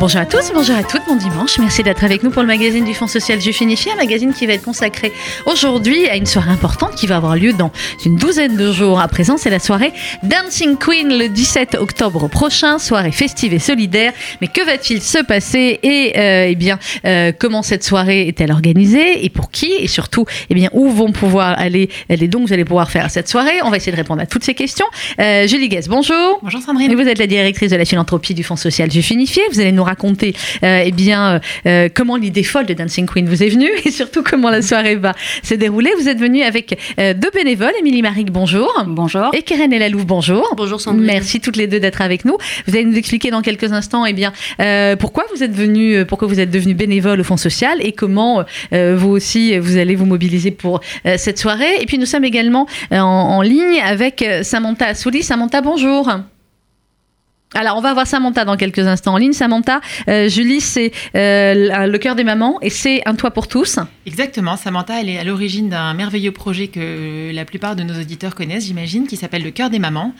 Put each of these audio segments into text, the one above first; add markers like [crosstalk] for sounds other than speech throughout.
Bonjour à tous, bonjour à toutes, bon dimanche. Merci d'être avec nous pour le magazine du Fonds social Juif Unifié, un magazine qui va être consacré aujourd'hui à une soirée importante qui va avoir lieu dans une douzaine de jours. À présent, c'est la soirée Dancing Queen le 17 octobre prochain, soirée festive et solidaire. Mais que va-t-il se passer et euh, eh bien euh, comment cette soirée est-elle organisée et pour qui et surtout eh bien où vont pouvoir aller les dons que vous allez pouvoir faire à cette soirée? On va essayer de répondre à toutes ces questions. Euh, Julie Guess, bonjour. Bonjour Sandrine. Et vous êtes la directrice de la philanthropie du Fonds social Juif Unifié. Vous allez nous raconter euh, eh bien, euh, euh, comment l'idée folle de Dancing Queen vous est venue [laughs] et surtout comment la soirée va se dérouler. Vous êtes venue avec deux bénévoles, Émilie Maric, bonjour. Bonjour. Et Keren Elalouf, bonjour. Bonjour Sandrine. Merci toutes les deux d'être avec nous. Vous allez nous expliquer dans quelques instants eh bien, pourquoi vous êtes venue, pourquoi vous êtes devenu bénévole au Fonds social et comment vous aussi vous allez vous mobiliser pour cette soirée. Et puis nous sommes également en, en ligne avec Samantha Assouli. Samantha, bonjour. Alors, on va voir Samantha dans quelques instants en ligne. Samantha, euh, Julie, c'est euh, le cœur des mamans et c'est un toit pour tous. Exactement. Samantha, elle est à l'origine d'un merveilleux projet que la plupart de nos auditeurs connaissent, j'imagine, qui s'appelle le cœur des mamans,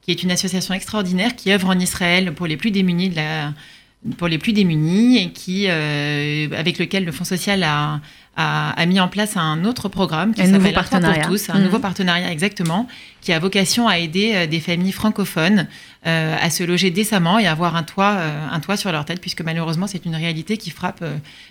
qui est une association extraordinaire qui œuvre en Israël pour les plus démunis pour et qui, euh, avec lequel le Fonds social a, a, mis en place un autre programme qui s'appelle partenariat pour tous, un nouveau mmh. partenariat exactement, qui a vocation à aider euh, des familles francophones euh, à se loger décemment et avoir un toit, euh, un toit sur leur tête, puisque malheureusement c'est une réalité qui frappe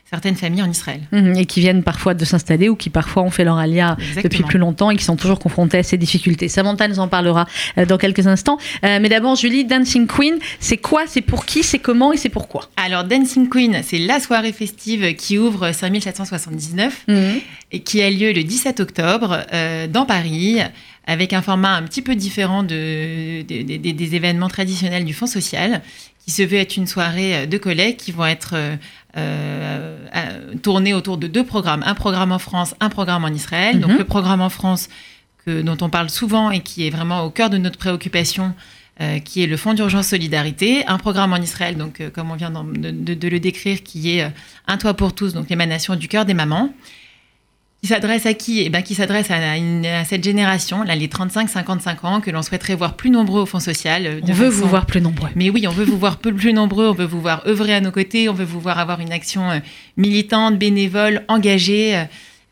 certaines familles en Israël. Mmh, et qui viennent parfois de s'installer ou qui parfois ont fait leur alia depuis plus longtemps et qui sont toujours confrontés à ces difficultés. Samantha nous en parlera dans quelques instants. mais d'abord, Julie, Dancing Queen, c'est quoi, c'est pour qui, c'est comment et c'est pourquoi Alors, Dancing Queen, c'est la soirée festive qui ouvre 5779 mmh. et qui a lieu le 17 octobre dans Paris avec un format un petit peu différent de, des événements traditionnels du Fonds social, qui se veut être une soirée euh, de collègues qui vont être euh, euh, tournées autour de deux programmes, un programme en France, un programme en Israël. Donc mhm. le programme en France, que, dont on parle souvent et qui est vraiment au cœur de notre préoccupation, qui est le Fonds d'urgence solidarité, un programme en Israël, donc comme on vient de, de, le décrire, qui est Un toit pour tous, donc l'émanation du cœur des mamans. Qui s'adresse à qui eh ben, Qui s'adresse à, à, cette génération, là, les 35-55 ans, que l'on souhaiterait voir plus nombreux au Fonds social. Euh, on veut vous voir plus nombreux. Mais oui, on veut vous voir plus, nombreux, on veut vous voir œuvrer à nos côtés, on veut vous voir avoir une action euh, militante, bénévole, engagée.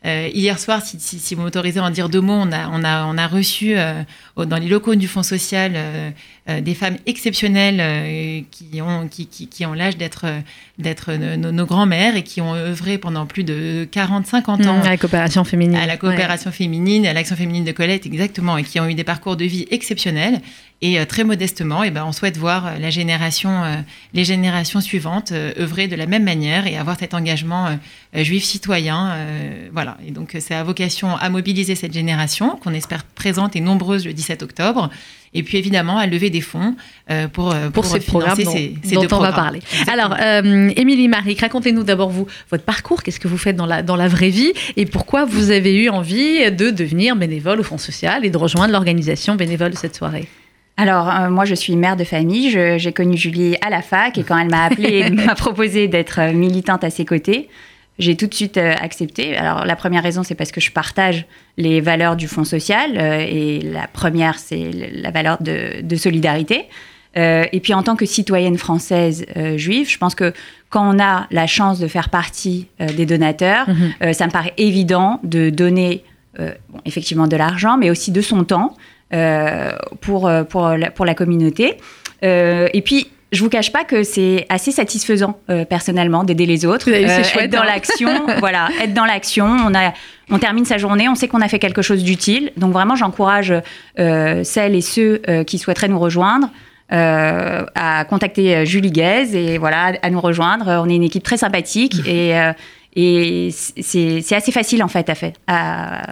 Euh, hier soir, si, si, si vous m'autorisez à en dire deux mots, on a, on a, on a reçu dans les locaux du Fonds social euh, des femmes exceptionnelles euh, qui ont, qui, qui, qui ont l'âge d'être d'être nos, grands-mères et qui ont œuvré pendant plus de 40-50 ans à la coopération féminine. À la coopération féminine, à l'action féminine de Colette, exactement, et qui ont eu des parcours de vie exceptionnels. Et euh, très modestement, et eh ben, on souhaite voir la génération, les générations suivantes œuvrer de la même manière et avoir cet engagement juif citoyen. voilà. Et donc, c'est à vocation à mobiliser cette génération qu'on espère présente et nombreuse le 17 octobre et puis évidemment à lever des fonds euh, pour, euh, pour, ces financer ces, ces dont on va parler. Alors, euh, Émilie Marie, racontez-nous d'abord vous votre parcours, qu'est-ce que vous faites dans la, dans la vraie vie? Et pourquoi vous avez eu envie de devenir bénévole au Fonds social et de rejoindre l'organisation bénévole de cette soirée? Alors, moi, je suis mère de famille. J'ai connu Julie à la fac et quand elle m'a appelée, [laughs] elle m'a proposé d'être militante à ses côtés j'ai tout de suite euh, accepté. Alors la première raison, c'est parce que je partage les valeurs du Fonds social, euh, et la première, c'est la valeur de, solidarité. Euh, et puis en tant que citoyenne française juive, je pense que quand on a la chance de faire partie des donateurs, mhm. ça me paraît évident de donner bon, effectivement de l'argent, mais aussi de son temps pour, pour, la, pour la communauté. et puis je vous cache pas que c'est assez satisfaisant euh, personnellement d'aider les autres, euh, être dans hein. l'action, [laughs] voilà, être dans l'action. On a, on termine sa journée, on sait qu'on a fait quelque chose d'utile. Donc vraiment, j'encourage euh, celles et ceux qui souhaiteraient nous rejoindre. à contacter Julie Guez et voilà à nous rejoindre. On est une équipe très sympathique [laughs] et, et c'est assez facile en fait à faire.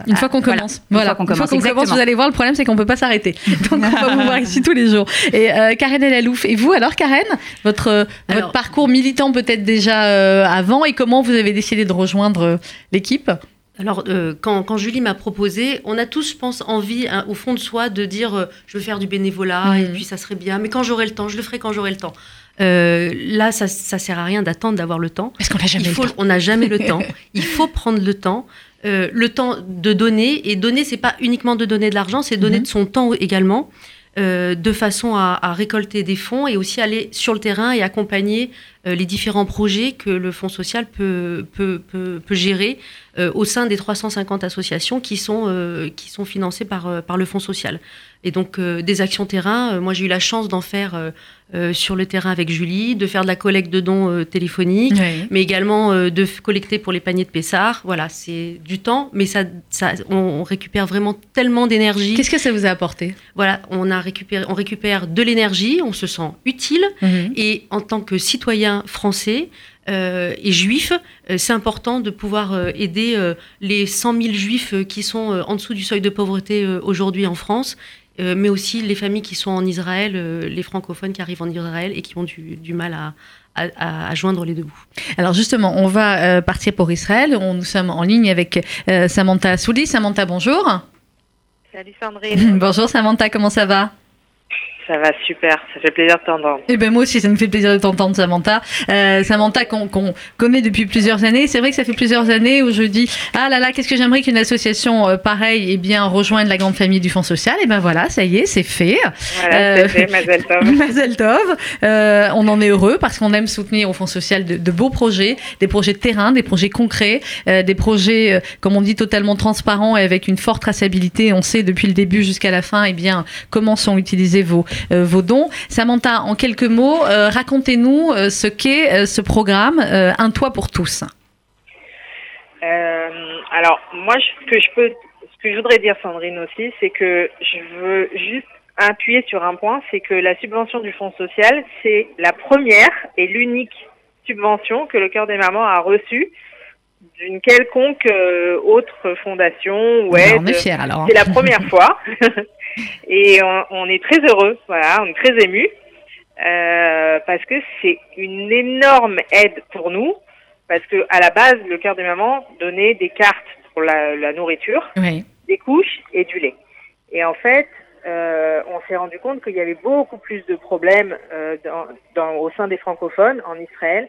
une fois qu'on commence. Voilà. Une fois qu'on commence, vous allez voir, le problème c'est qu'on peut pas s'arrêter. [laughs] Donc on va vous voir ici tous les jours. Et euh, Karen Elalouf, et vous alors Karen, votre, votre parcours militant peut-être déjà euh, avant et comment vous avez décidé de rejoindre euh, l'équipe? Alors, quand, quand, Julie m'a proposé, on a tous, je pense, envie, hein, au fond de soi, de dire je veux faire du bénévolat et mmh. puis ça serait bien, mais quand j'aurai le temps, je le ferai quand j'aurai le temps. Euh, là, ça, ça sert à rien d'attendre d'avoir le temps. Parce qu'on n'a jamais, le temps. On n'a jamais le temps. [laughs] Il faut prendre le temps. Euh, le temps de donner. Et donner, c'est pas uniquement de donner de l'argent, c'est donner mhm. de son temps également. de façon à, récolter des fonds et aussi aller sur le terrain et accompagner les différents projets que le Fonds social peut, peut, peut, peut gérer au sein des 350 associations qui sont, qui sont financées par, par le Fonds social. Et donc des actions terrain, moi j'ai eu la chance d'en faire euh, sur le terrain avec Julie, de faire de la collecte de dons euh, téléphoniques, mais également euh, de collecter pour les paniers de Pessard. Voilà, c'est du temps, mais ça, ça on, récupère vraiment tellement d'énergie. Qu'est-ce que ça vous a apporté? Voilà, on, a récupéré, on récupère de l'énergie, on se sent utile, mhm. et en tant que citoyen français, et juif, c'est important de pouvoir aider les 100 000 juifs qui sont en dessous du seuil de pauvreté aujourd'hui en France euh, mais aussi les familles qui sont en Israël, euh, les francophones qui arrivent en Israël et qui ont du, mal à, à, joindre les deux bouts. Alors justement, on va euh, partir pour Israël. On, nous sommes en ligne avec Samantha Souli. Samantha, bonjour. Salut Sandrine. [laughs] bonjour Samantha, comment ça va? Ça va super, ça fait plaisir de t'entendre. Eh ben moi aussi, ça me fait plaisir de t'entendre, Samantha. Euh, Samantha qu'on connaît depuis plusieurs années. C'est vrai que ça fait plusieurs années où je dis ah là là, qu'est-ce que j'aimerais qu'une association euh, pareille eh bien rejoigne la grande famille du Fonds social. Et eh ben voilà, ça y est, c'est fait. Voilà, c'est fait, Mazel Tov. [laughs] Mazel Tov. Euh, on en est heureux parce qu'on aime soutenir au Fonds social de, beaux projets, des projets de terrain, des projets concrets, euh, des projets comme on dit totalement transparents et avec une forte traçabilité. On sait depuis le début jusqu'à la fin, eh bien comment sont utilisés vos euh, vos dons. Samantha, en quelques mots, euh, racontez-nous euh, ce qu'est ce programme Un toit pour tous. alors, moi, ce que je peux, ce que je voudrais dire, Sandrine aussi, c'est que je veux juste appuyer sur un point, c'est que la subvention du Fonds social, c'est la première et l'unique subvention que le Cœur des Mamans a reçue d'une quelconque autre fondation ou aide. alors. C'est la première [laughs] fois. Et on, est très heureux, voilà, on est très ému euh, parce que c'est une énorme aide pour nous. Parce que à la base, le cœur des mamans donnait des cartes pour la, nourriture, des couches et du lait. Et en fait, euh, on s'est rendu compte qu'il y avait beaucoup plus de problèmes euh, dans, au sein des francophones en Israël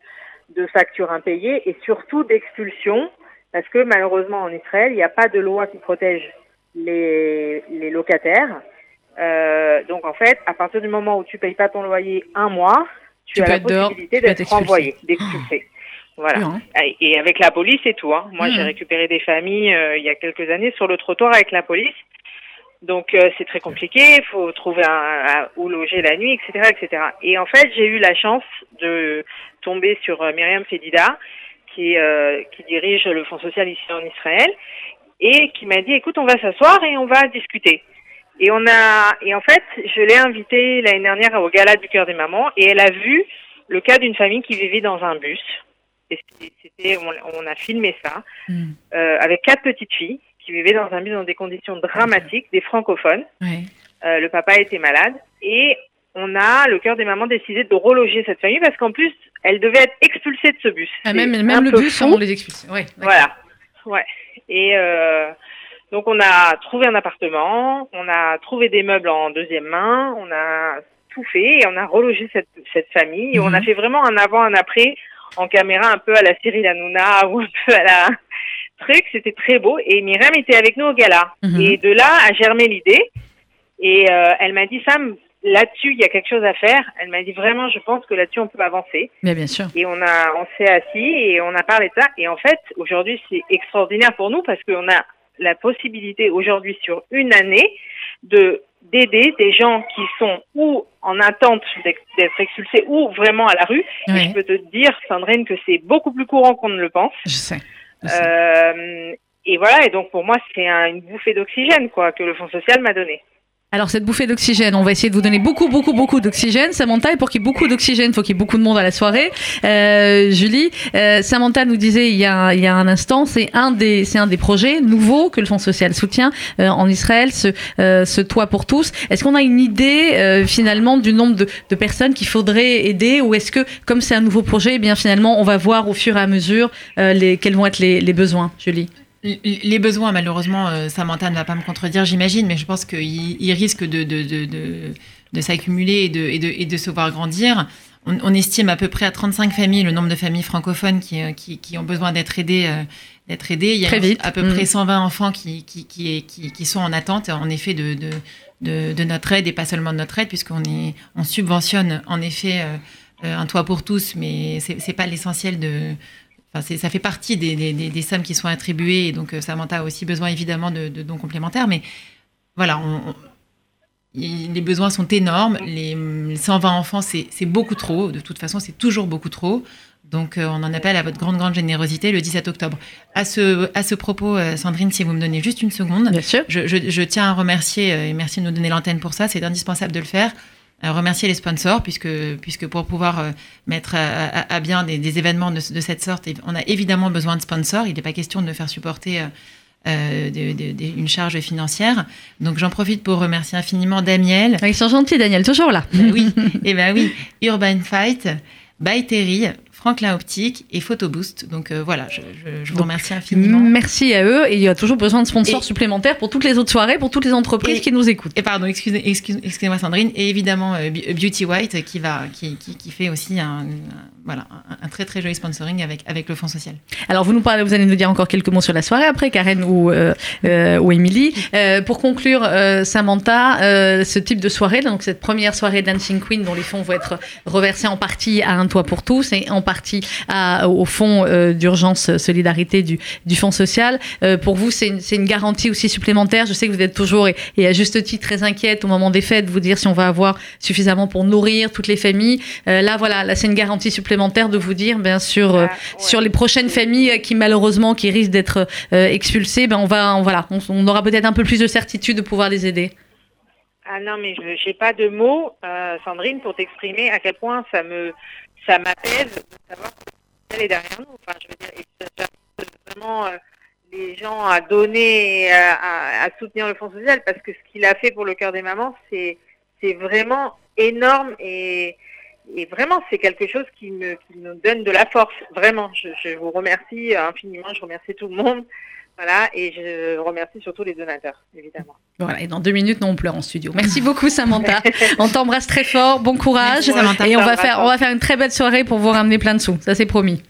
de factures impayées et surtout d'expulsions parce que malheureusement en Israël, il n'y a pas de loi qui protège les, les locataires. Euh, donc en fait, à partir du moment où tu payes pas ton loyer un mois, tu, as la possibilité d'être renvoyé, d'expulsé. Voilà. Hein. Et avec la police et tout. Hein. Moi, j'ai mmh. récupéré des familles euh, il y a quelques années sur le trottoir avec la police. Donc euh, c'est très compliqué. Il faut trouver un, où loger la nuit, etc., etc. Et en fait, j'ai eu la chance de tomber sur euh, Myriam Fedida, qui, qui dirige le Fonds social ici en Israël, et qui m'a dit écoute on va s'asseoir et on va discuter. Et on a et en fait je l'ai invitée l'année dernière au gala du cœur des mamans et elle a vu le cas d'une famille qui vivait dans un bus. Et c'était on, a filmé ça hmm. euh, avec quatre petites filles qui vivaient dans un bus dans des conditions dramatiques, des francophones. Euh, le papa était malade et on a, le cœur des mamans, décidé de reloger cette famille parce qu'en plus, elle devait être expulsée de ce bus. Ah, même même le bus, on les expulse. Ouais, voilà. Ouais. Et euh, donc on a trouvé un appartement, on a trouvé des meubles en deuxième main, on a tout fait et on a relogé cette, cette famille. Et on a mhm. fait vraiment un avant, un après en caméra un peu à la Cyril Hanouna [laughs] ou un peu à la truc. C'était très beau. Et Myriam était avec nous au gala. Mhm. Et de là a germé l'idée. Et euh, elle m'a dit, Sam, là-dessus, il y a quelque chose à faire. Elle m'a dit vraiment, je pense que là-dessus, on peut avancer. Mais bien sûr. Et on a, on s'est assis et on a parlé de ça. Et en fait, aujourd'hui, c'est extraordinaire pour nous parce qu'on a la possibilité aujourd'hui sur une année de d'aider des gens qui sont ou en attente d'être expulsés ou vraiment à la rue. Et je peux te dire, Sandrine, que c'est beaucoup plus courant qu'on ne le pense. Je sais. Euh, et voilà, et donc pour moi, c'est une bouffée d'oxygène quoi que le Fonds social m'a donné. Alors cette bouffée d'oxygène, on va essayer de vous donner beaucoup, beaucoup, beaucoup d'oxygène. Samantha, et pour qu'il y ait beaucoup d'oxygène, il faut qu'il y ait beaucoup de monde à la soirée. Euh, Julie, euh, Samantha nous disait il y a, il y a un instant, c'est un des, un des projets nouveaux que le Fonds social soutient euh, en Israël, ce, euh, ce toit pour tous. Est-ce qu'on a une idée euh, finalement du nombre de, de personnes qu'il faudrait aider, ou est-ce que comme c'est un nouveau projet, eh bien finalement on va voir au fur et à mesure les, quels vont être les, les besoins, Julie? Les besoins, malheureusement, euh, Samantha ne va pas me contredire, j'imagine, mais je pense qu'ils risquent de, de, de, de s'accumuler et de, et, de, et de se voir grandir. on, estime à peu près à 35 familles le nombre de familles francophones qui, qui, ont besoin d'être aidées. d'être aidées. Il y a à peu près 120 mm. enfants qui, sont en attente, en effet, de, notre aide et pas seulement de notre aide, puisqu'on on subventionne en effet un toit pour tous, mais c'est pas l'essentiel de ça fait partie des, sommes qui sont attribuées, et donc euh, Samantha a aussi besoin évidemment de, dons complémentaires, mais voilà, les besoins sont énormes. Les 120 enfants, c'est beaucoup trop. De toute façon, c'est toujours beaucoup trop. Donc, euh, on en appelle à votre grande, grande générosité le 17 octobre. À ce, à ce propos, euh, Sandrine, si vous me donnez juste une seconde, Je, je, tiens à remercier, et merci de nous donner l'antenne pour ça, c'est indispensable de le faire. Euh, remercier les sponsors, puisque, puisque pour pouvoir euh, mettre à, bien des, événements de, cette sorte, on a évidemment besoin de sponsors. Il n'est pas question de faire supporter euh, une charge financière. Donc j'en profite pour remercier infiniment Daniel. Ils sont gentils, Daniel, toujours là. oui, et eh ben oui, Urban Fight, by Terry, Franklin Optique et Photoboost. Donc euh, voilà, je, vous remercie infiniment. Merci à eux. Et il y a toujours besoin de sponsors supplémentaires pour toutes les autres soirées, pour toutes les entreprises qui nous écoutent. Et pardon, excusez, moi Sandrine. Et évidemment euh, Beauty White qui, va, qui, qui, fait aussi un, voilà, un, très très joli sponsoring avec, avec le Fonds social. Alors vous nous parlez, vous allez nous dire encore quelques mots sur la soirée après, Karen ou, euh, ou Émilie. pour conclure, Samantha, ce type de soirée, donc cette première soirée Dancing Queen dont les fonds vont être reversés en partie à un toit pour tous et en partie partie au fonds euh, d'urgence solidarité du, du fonds social. Euh, pour vous, c'est une, une, garantie aussi supplémentaire. Je sais que vous êtes toujours, et, à juste titre, très inquiète au moment des fêtes, vous dire si on va avoir suffisamment pour nourrir toutes les familles. Euh, là, voilà, là, c'est une garantie supplémentaire de vous dire, bien sûr, ah, sur les prochaines familles qui, malheureusement, qui risquent d'être expulsées, ben, on va, on, voilà, on, aura peut-être un peu plus de certitude de pouvoir les aider. Ah non, mais je n'ai pas de mots, Sandrine, pour t'exprimer à quel point ça me, ça m'apaise de savoir qu'elle est derrière nous. Enfin, je veux dire, vraiment euh, les gens à donner, à, à, soutenir le Fonds social, parce que ce qu'il a fait pour le cœur des mamans, c'est c'est vraiment énorme et, et vraiment c'est quelque chose qui me qui nous donne de la force. Vraiment, je, je vous remercie infiniment. Je remercie tout le monde. Voilà, et je remercie surtout les donateurs, évidemment. Voilà, et dans deux minutes, nous, on pleure en studio. Merci beaucoup, Samantha. [laughs] on t'embrasse très fort, bon courage. Et on va, faire, on va faire une très belle soirée pour vous ramener plein de sous. Ça, c'est promis.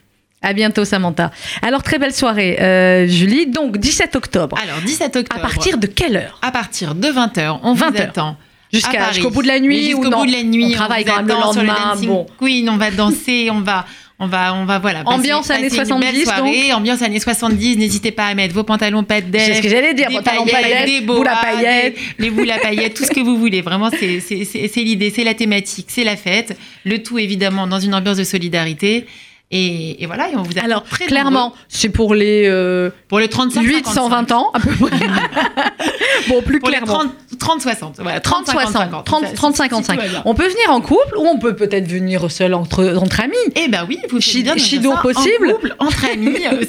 À bientôt, Samantha. Alors, très belle soirée, euh, Julie. Donc, 17 octobre. Alors, 17 octobre. À partir de quelle heure? À partir de 20h. On 20 vous attend. Jusqu'au bout de la nuit Jusqu'au bout de la nuit. On travaille quand même le lendemain. Bon. Queen, on va danser, on va on va, on va voilà. Ambiance années 70. Soirée, ambiance années 70. N'hésitez pas à mettre vos pantalons pas de C'est ce que j'allais dire. Pantalons paillettes, des boules à paillettes. les boules à paillettes, tout ce que vous voulez. Vraiment, c'est l'idée, c'est la thématique, c'est la fête. Le tout évidemment dans une ambiance de solidarité. Et, voilà, et on vous a Alors, clairement, c'est pour les, euh, pour les 35 8 120 ans, à peu près. [laughs] bon, plus clairement. 30, 60. Voilà, 30, 60. 30, 30 55. On peut venir en couple ou on peut peut-être venir seul entre, entre amis. Eh ben oui, vous Chido possible. En couple, entre amis. Euh,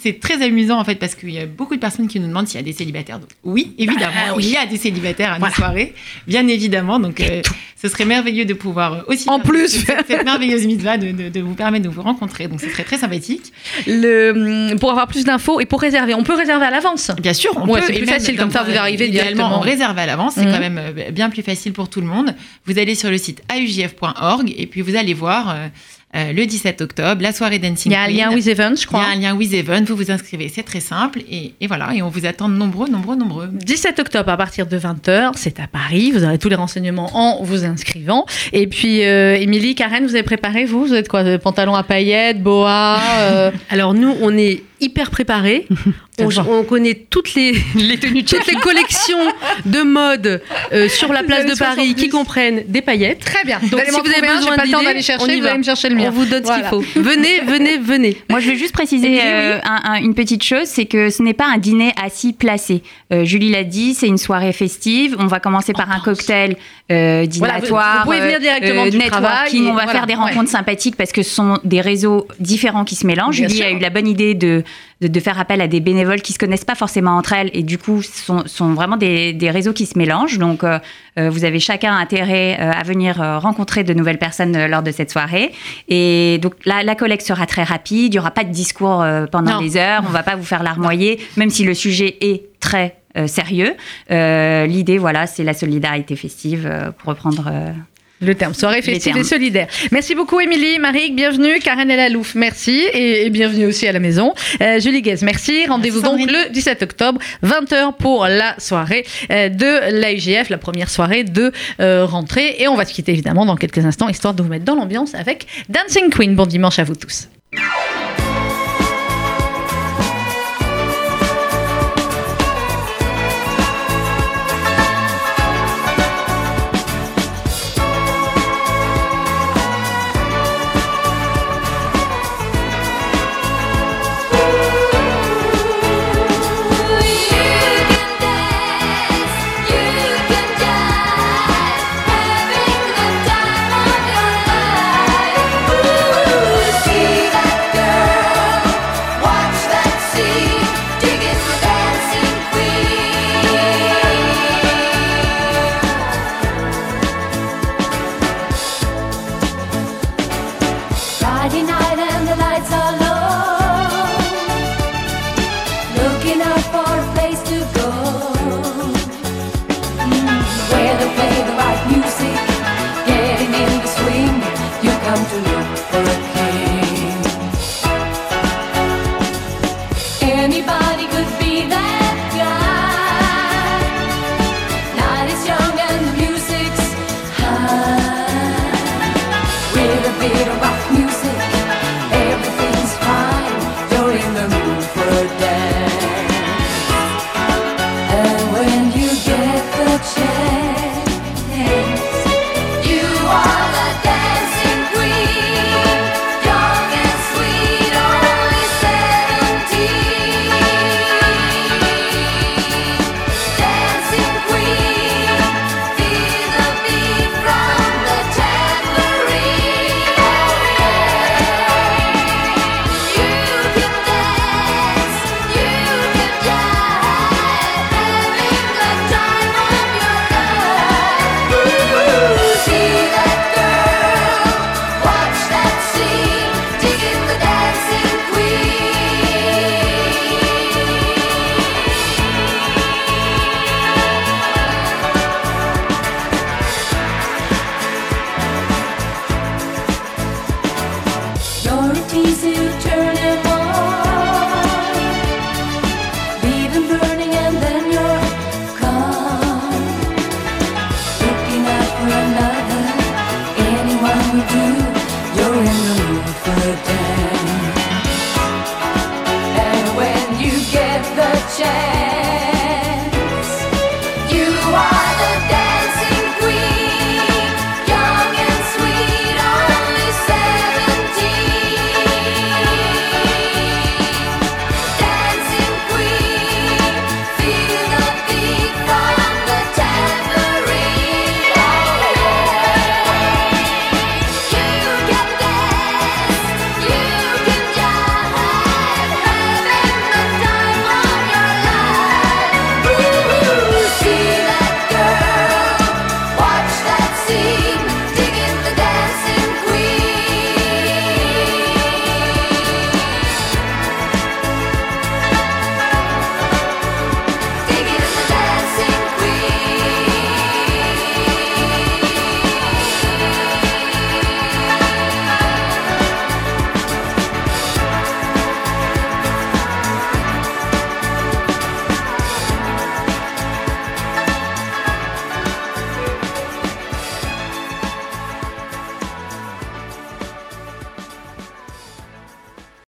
c'est très amusant en fait parce qu'il y a beaucoup de personnes qui nous demandent s'il y a des célibataires. Donc, oui, évidemment, bah, il y a des célibataires à nos soirées, bien évidemment. Donc, euh, ce serait merveilleux de pouvoir aussi. En plus, cette, merveilleuse mise-là de, de, de vous permettre de vous rencontrer donc ce serait très sympathique. Le, pour avoir plus d'infos et pour réserver, on peut réserver à l'avance. Bien sûr, on peut. C'est plus facile comme ça, vous arrivez directement. On réserve à l'avance, c'est mhm. quand même euh, bien plus facile pour tout le monde. Vous allez sur le site aujf.org et puis vous allez voir. Euh, euh, le 17 octobre, la soirée Dancing Il y a un lien With Event, je crois. Il y a un lien With Event, vous vous inscrivez, c'est très simple. Et, et, voilà, et on vous attend nombreux, nombreux, nombreux. 17 octobre à partir de 20h, c'est à Paris. Vous aurez tous les renseignements en vous inscrivant. Et puis, euh, Émilie, Karen, vous avez préparé, vous Vous êtes quoi Pantalon à paillettes, boa euh [laughs] Alors nous, on est hyper préparé. On, connaît toutes les, [laughs] les tenues, toutes les collections de mode euh, [laughs] sur la place de Paris qui comprennent des paillettes. Très bien. Donc si vous avez besoin d'aller chercher, on vous allez me chercher le mien. On vous donne ce qu'il faut. Venez, venez, venez. Moi, je vais juste préciser euh, une petite chose, c'est que ce n'est pas un dîner assis placé. Euh, Julie l'a dit, c'est une soirée festive. On va commencer par un cocktail dînatoire. vous, pouvez venir directement du networking. on va faire des rencontres sympathiques parce que ce sont des réseaux différents qui se mélangent. Julie a eu la bonne idée de de, faire appel à des bénévoles qui se connaissent pas forcément entre elles et du coup sont, sont vraiment des, des, réseaux qui se mélangent. Donc euh, euh, vous avez chacun intérêt euh, à venir rencontrer de nouvelles personnes lors de cette soirée. Et donc la, la collecte sera très rapide, il y aura pas de discours pendant des heures, on va pas vous faire larmoyer, même si le sujet est très sérieux. L'idée, voilà, c'est la solidarité festive, pour reprendre Le terme, soirée festive et solidaire. Merci beaucoup, Émilie, Marie, bienvenue. Karen Lalouf, merci. Et, bienvenue aussi à la maison. Euh, Julie Guez, merci. Rendez-vous donc le 17 octobre, 20h pour la soirée euh, de l'AIGF, la première soirée de euh, rentrée. Et on va se quitter évidemment dans quelques instants, histoire de vous mettre dans l'ambiance avec Dancing Queen. Bon dimanche à vous tous.